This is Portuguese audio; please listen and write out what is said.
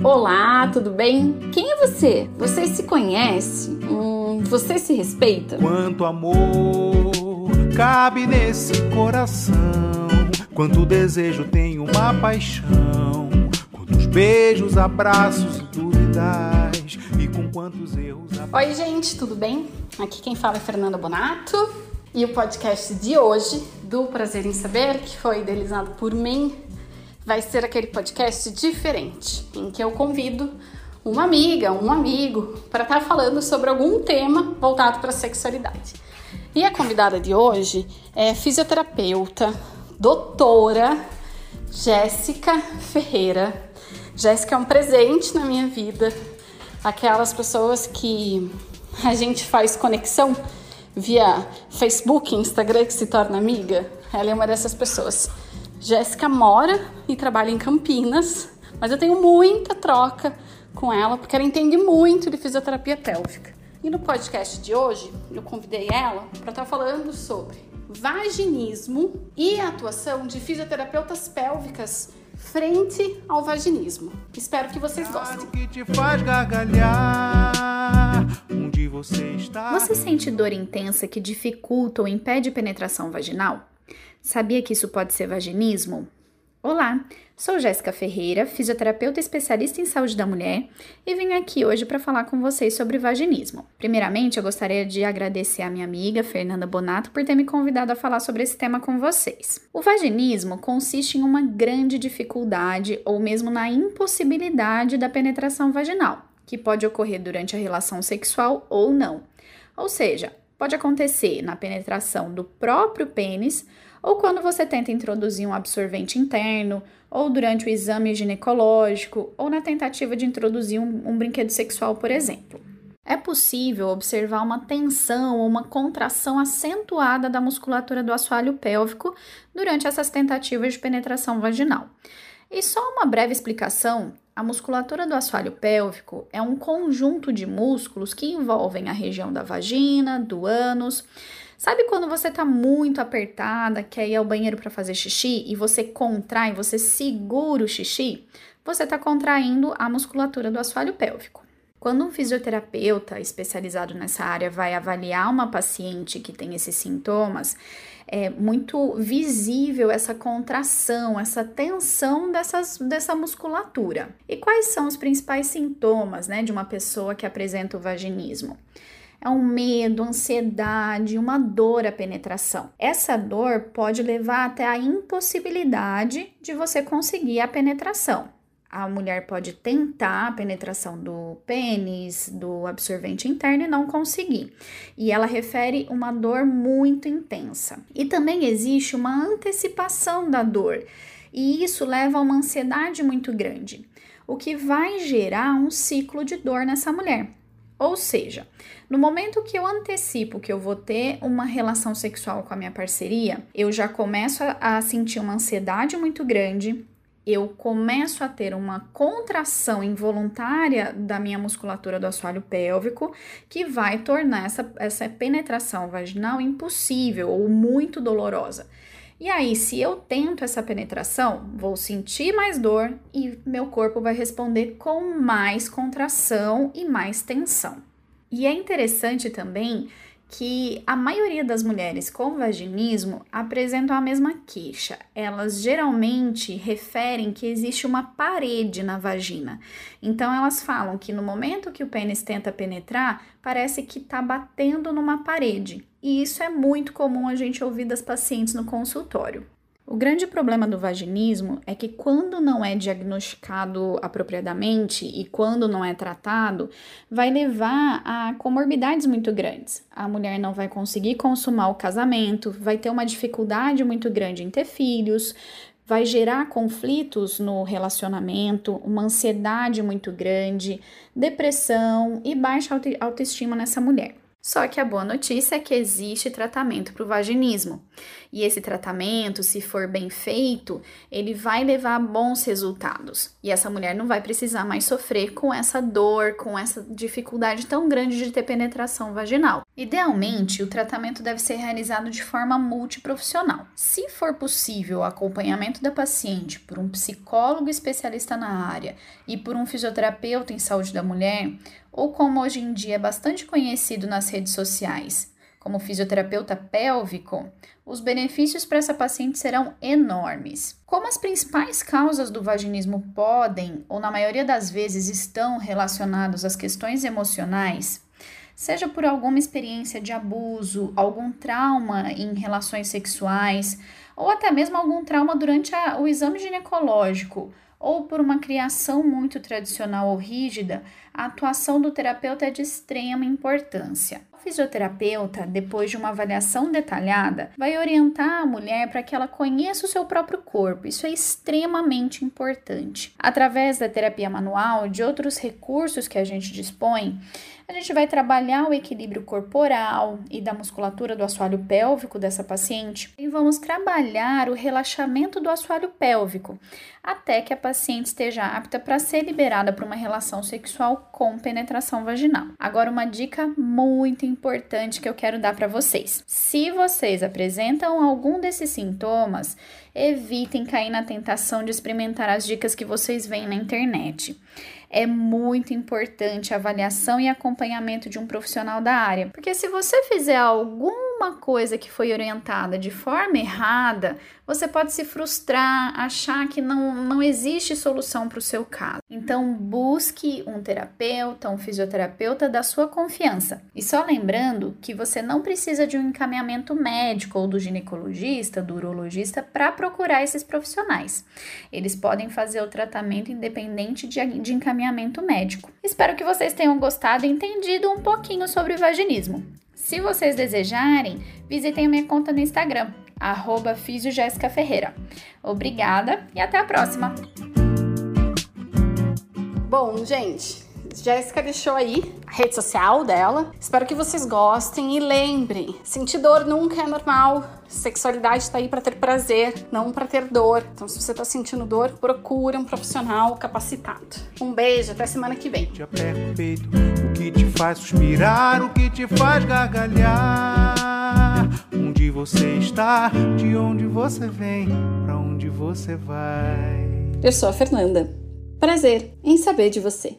Olá, tudo bem? Quem é você? Você se conhece? Hum, você se respeita? Quanto amor cabe nesse coração? Quanto desejo tem uma paixão? Quantos beijos, abraços e dúvidas? E com quantos erros. Oi, gente, tudo bem? Aqui quem fala é Fernanda Bonato. E o podcast de hoje, do Prazer em Saber, que foi idealizado por mim, vai ser aquele podcast diferente, em que eu convido uma amiga, um amigo, para estar tá falando sobre algum tema voltado para a sexualidade. E a convidada de hoje é fisioterapeuta, doutora Jéssica Ferreira. Jéssica é um presente na minha vida, aquelas pessoas que a gente faz conexão via Facebook, Instagram que se torna amiga. Ela é uma dessas pessoas. Jéssica mora e trabalha em Campinas, mas eu tenho muita troca com ela porque ela entende muito de fisioterapia pélvica. E no podcast de hoje, eu convidei ela para estar tá falando sobre vaginismo e a atuação de fisioterapeutas pélvicas frente ao vaginismo. Espero que vocês gostem. Que te faz gargalhar, onde você está? Você sente dor intensa que dificulta ou impede penetração vaginal? Sabia que isso pode ser vaginismo? Olá, sou Jéssica Ferreira, fisioterapeuta especialista em saúde da mulher e vim aqui hoje para falar com vocês sobre vaginismo. Primeiramente, eu gostaria de agradecer a minha amiga Fernanda Bonato por ter me convidado a falar sobre esse tema com vocês. O vaginismo consiste em uma grande dificuldade ou mesmo na impossibilidade da penetração vaginal, que pode ocorrer durante a relação sexual ou não. Ou seja, pode acontecer na penetração do próprio pênis ou quando você tenta introduzir um absorvente interno, ou durante o exame ginecológico, ou na tentativa de introduzir um, um brinquedo sexual, por exemplo. É possível observar uma tensão ou uma contração acentuada da musculatura do assoalho pélvico durante essas tentativas de penetração vaginal. E só uma breve explicação: a musculatura do assoalho pélvico é um conjunto de músculos que envolvem a região da vagina, do ânus Sabe quando você tá muito apertada, quer ir ao banheiro para fazer xixi e você contrai, você segura o xixi? Você está contraindo a musculatura do assoalho pélvico. Quando um fisioterapeuta especializado nessa área vai avaliar uma paciente que tem esses sintomas, é muito visível essa contração, essa tensão dessas, dessa musculatura. E quais são os principais sintomas né, de uma pessoa que apresenta o vaginismo? é um medo, ansiedade, uma dor à penetração. Essa dor pode levar até a impossibilidade de você conseguir a penetração. A mulher pode tentar a penetração do pênis, do absorvente interno e não conseguir. E ela refere uma dor muito intensa. E também existe uma antecipação da dor, e isso leva a uma ansiedade muito grande, o que vai gerar um ciclo de dor nessa mulher. Ou seja, no momento que eu antecipo que eu vou ter uma relação sexual com a minha parceria, eu já começo a, sentir uma ansiedade muito grande, eu começo a ter uma contração involuntária da minha musculatura do assoalho pélvico, que vai tornar essa, essa penetração vaginal impossível ou muito dolorosa. E aí, se eu tento essa penetração, vou sentir mais dor e meu corpo vai responder com mais contração e mais tensão. E é interessante também que a maioria das mulheres com vaginismo apresentam a mesma queixa. Elas geralmente referem que existe uma parede na vagina. Então elas falam que no momento que o pênis tenta penetrar, parece que está batendo numa parede. E isso é muito comum a gente ouvir das pacientes no consultório. O grande problema do vaginismo é que quando não é diagnosticado apropriadamente e quando não é tratado, vai levar a comorbidades muito grandes. A mulher não vai conseguir consumar o casamento, vai ter uma dificuldade muito grande em ter filhos, vai gerar conflitos no relacionamento, uma ansiedade muito grande, depressão e baixa autoestima nessa mulher. Só que a boa notícia é que existe tratamento para o vaginismo. E esse tratamento, se for bem feito, ele vai levar a bons resultados. E essa mulher não vai precisar mais sofrer com essa dor, com essa dificuldade tão grande de ter penetração vaginal. Idealmente, o tratamento deve ser realizado de forma multiprofissional. Se for possível o acompanhamento da paciente por um psicólogo especialista na área e por um fisioterapeuta em saúde da mulher, ou como hoje em dia é bastante conhecido nas redes sociais, como fisioterapeuta pélvico, os benefícios para essa paciente serão enormes. Como as principais causas do vaginismo podem, ou na maioria das vezes estão relacionados às questões emocionais, seja por alguma experiência de abuso, algum trauma em relações sexuais, ou até mesmo algum trauma durante a, o exame ginecológico, ou por uma criação muito tradicional ou rígida, a atuação do terapeuta é de extrema importância. Fisioterapeuta, depois de uma avaliação detalhada, vai orientar a mulher para que ela conheça o seu próprio corpo. Isso é extremamente importante. Através da terapia manual, de outros recursos que a gente dispõe, a gente vai trabalhar o equilíbrio corporal e da musculatura do assoalho pélvico dessa paciente e vamos trabalhar o relaxamento do assoalho pélvico até que a paciente esteja apta para ser liberada para uma relação sexual com penetração vaginal. Agora, uma dica muito importante que eu quero dar para vocês: se vocês apresentam algum desses sintomas, evitem cair na tentação de experimentar as dicas que vocês veem na internet é muito importante a avaliação e acompanhamento de um profissional da área. Porque se você fizer alguma coisa que foi orientada de forma errada, você pode se frustrar, achar que não, não existe solução para o seu caso. Então, busque um terapeuta, um fisioterapeuta da sua confiança. E só lembrando que você não precisa de um encaminhamento médico ou do ginecologista, do urologista, para procurar esses profissionais. Eles podem fazer o tratamento independente de, de encaminhamento médico. Espero que vocês tenham gostado e entendido um pouquinho sobre o vaginismo. Se vocês desejarem, visitem minha conta no Instagram, arroba Ferreira. Obrigada e até a próxima! Bom, gente, Jéssica deixou aí a rede social dela. Espero que vocês gostem e lembrem: sentir dor nunca é normal. Sexualidade tá aí para ter prazer, não para ter dor. Então, se você tá sentindo dor, procura um profissional capacitado. Um beijo, até semana que vem. Te o peito, o que te faz suspirar, o que te faz gargalhar. Onde você está, de onde você vem, para onde você vai. Eu sou a Fernanda. Prazer em saber de você.